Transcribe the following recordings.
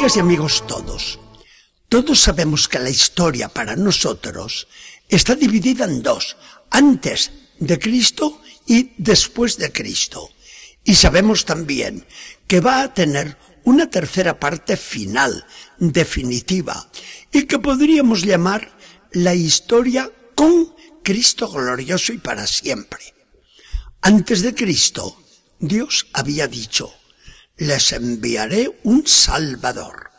Amigas y amigos todos, todos sabemos que la historia para nosotros está dividida en dos, antes de Cristo y después de Cristo. Y sabemos también que va a tener una tercera parte final, definitiva, y que podríamos llamar la historia con Cristo glorioso y para siempre. Antes de Cristo, Dios había dicho, les enviaré un Salvador.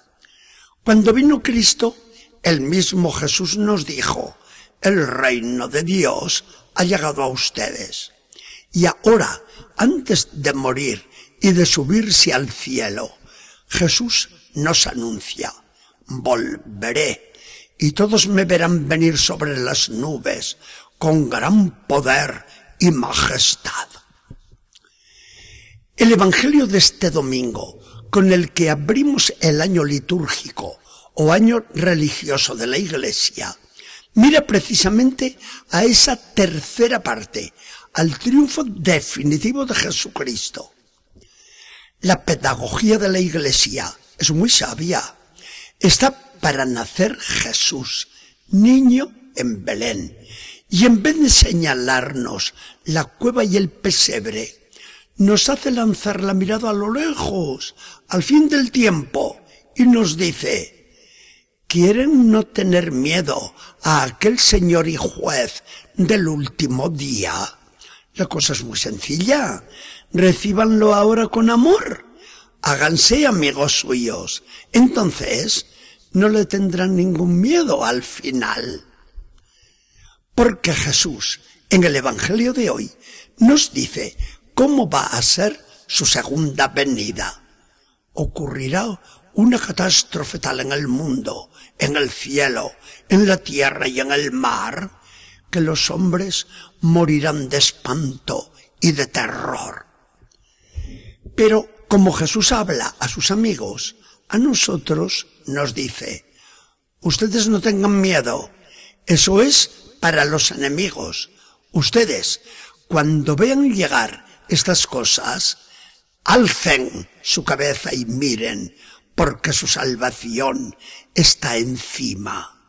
Cuando vino Cristo, el mismo Jesús nos dijo, el reino de Dios ha llegado a ustedes. Y ahora, antes de morir y de subirse al cielo, Jesús nos anuncia, volveré y todos me verán venir sobre las nubes con gran poder y majestad. El Evangelio de este domingo, con el que abrimos el año litúrgico o año religioso de la Iglesia, mira precisamente a esa tercera parte, al triunfo definitivo de Jesucristo. La pedagogía de la Iglesia es muy sabia. Está para nacer Jesús, niño en Belén. Y en vez de señalarnos la cueva y el pesebre, nos hace lanzar la mirada a lo lejos, al fin del tiempo, y nos dice, ¿quieren no tener miedo a aquel Señor y juez del último día? La cosa es muy sencilla. Recíbanlo ahora con amor. Háganse amigos suyos. Entonces, no le tendrán ningún miedo al final. Porque Jesús, en el Evangelio de hoy, nos dice cómo va a ser su segunda venida. Ocurrirá una catástrofe tal en el mundo, en el cielo, en la tierra y en el mar, que los hombres morirán de espanto y de terror. Pero como Jesús habla a sus amigos, a nosotros nos dice, ustedes no tengan miedo, eso es para los enemigos. Ustedes, cuando vean llegar estas cosas, alcen su cabeza y miren, porque su salvación está encima.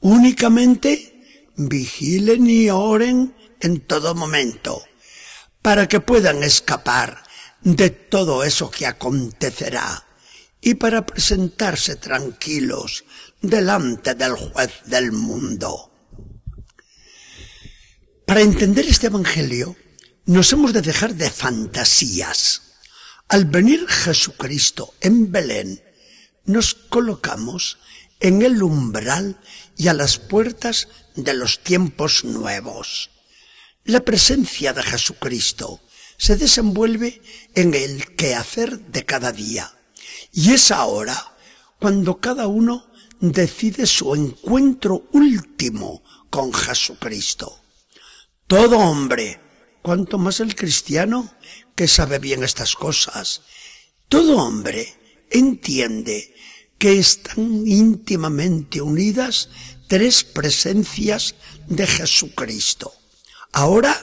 Únicamente vigilen y oren en todo momento, para que puedan escapar de todo eso que acontecerá y para presentarse tranquilos delante del juez del mundo. Para entender este Evangelio, nos hemos de dejar de fantasías. Al venir Jesucristo en Belén, nos colocamos en el umbral y a las puertas de los tiempos nuevos. La presencia de Jesucristo se desenvuelve en el quehacer de cada día. Y es ahora cuando cada uno decide su encuentro último con Jesucristo. Todo hombre, cuanto más el cristiano, que sabe bien estas cosas, todo hombre entiende que están íntimamente unidas tres presencias de Jesucristo. Ahora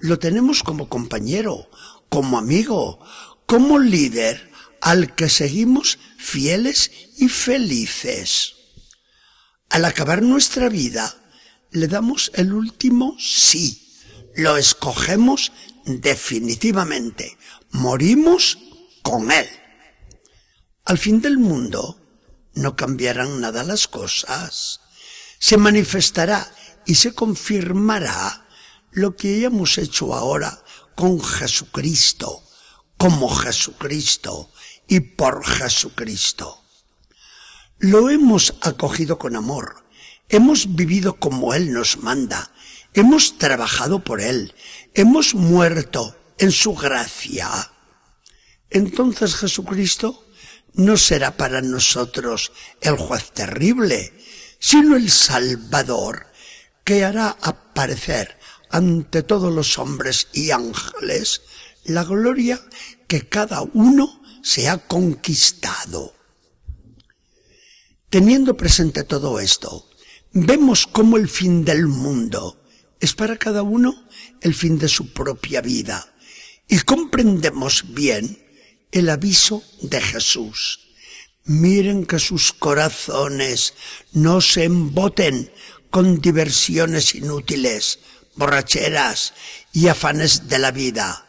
lo tenemos como compañero, como amigo, como líder al que seguimos fieles y felices. Al acabar nuestra vida, le damos el último sí lo escogemos definitivamente. Morimos con Él. Al fin del mundo no cambiarán nada las cosas. Se manifestará y se confirmará lo que hemos hecho ahora con Jesucristo, como Jesucristo y por Jesucristo. Lo hemos acogido con amor, hemos vivido como Él nos manda, hemos trabajado por Él, hemos muerto en su gracia. Entonces Jesucristo no será para nosotros el juez terrible, sino el Salvador, que hará aparecer ante todos los hombres y ángeles la gloria que cada uno se ha conquistado. Teniendo presente todo esto, vemos cómo el fin del mundo es para cada uno el fin de su propia vida. Y comprendemos bien el aviso de Jesús. Miren que sus corazones no se emboten con diversiones inútiles, borracheras y afanes de la vida.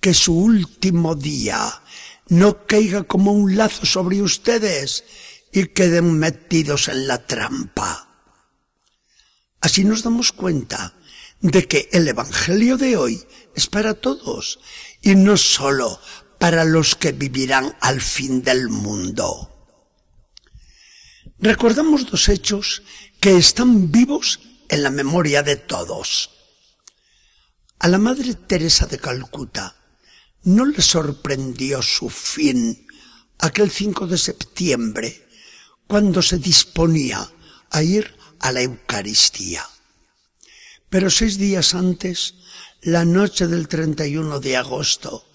Que su último día no caiga como un lazo sobre ustedes y queden metidos en la trampa. Así nos damos cuenta de que el Evangelio de hoy es para todos y no solo para los que vivirán al fin del mundo. Recordamos dos hechos que están vivos en la memoria de todos. A la Madre Teresa de Calcuta no le sorprendió su fin aquel 5 de septiembre, cuando se disponía a ir a la Eucaristía. Pero seis días antes, la noche del 31 de agosto,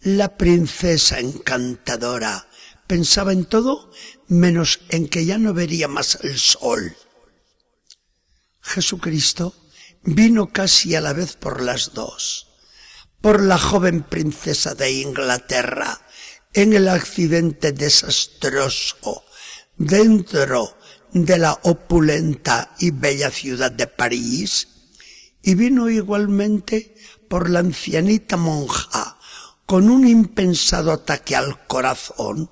la princesa encantadora pensaba en todo menos en que ya no vería más el sol. Jesucristo vino casi a la vez por las dos, por la joven princesa de Inglaterra en el accidente desastroso dentro de la opulenta y bella ciudad de París, y vino igualmente por la ancianita monja con un impensado ataque al corazón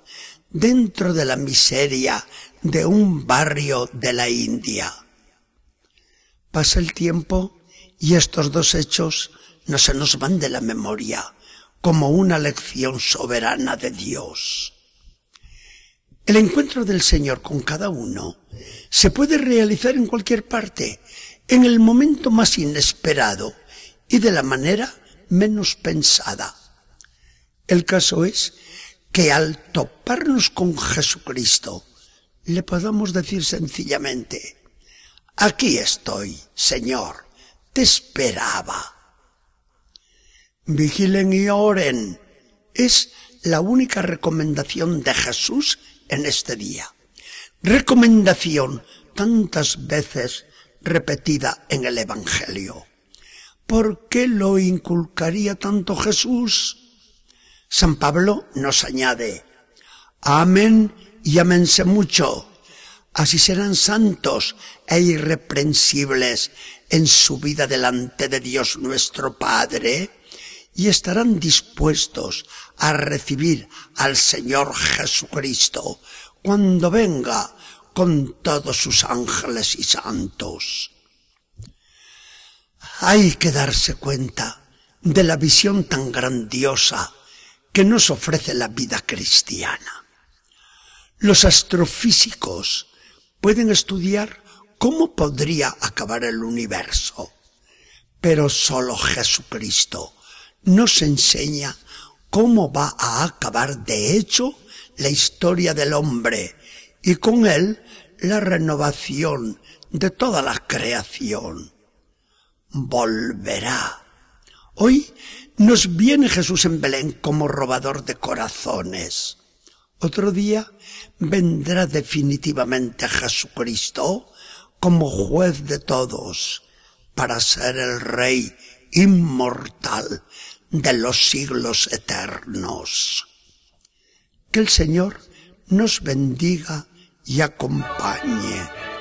dentro de la miseria de un barrio de la India. Pasa el tiempo y estos dos hechos no se nos van de la memoria como una lección soberana de Dios. El encuentro del Señor con cada uno se puede realizar en cualquier parte, en el momento más inesperado y de la manera menos pensada. El caso es que al toparnos con Jesucristo le podamos decir sencillamente, aquí estoy, Señor, te esperaba. Vigilen y oren. Es la única recomendación de Jesús en este día. Recomendación tantas veces repetida en el Evangelio. ¿Por qué lo inculcaría tanto Jesús? San Pablo nos añade, amen y amense mucho, así serán santos e irreprensibles en su vida delante de Dios nuestro Padre y estarán dispuestos a recibir al Señor Jesucristo cuando venga con todos sus ángeles y santos. Hay que darse cuenta de la visión tan grandiosa que nos ofrece la vida cristiana. Los astrofísicos pueden estudiar cómo podría acabar el universo, pero solo Jesucristo nos enseña cómo va a acabar de hecho la historia del hombre y con él la renovación de toda la creación. Volverá. Hoy nos viene Jesús en Belén como robador de corazones. Otro día vendrá definitivamente Jesucristo como juez de todos para ser el Rey inmortal de los siglos eternos. Que el Señor nos bendiga y acompañe.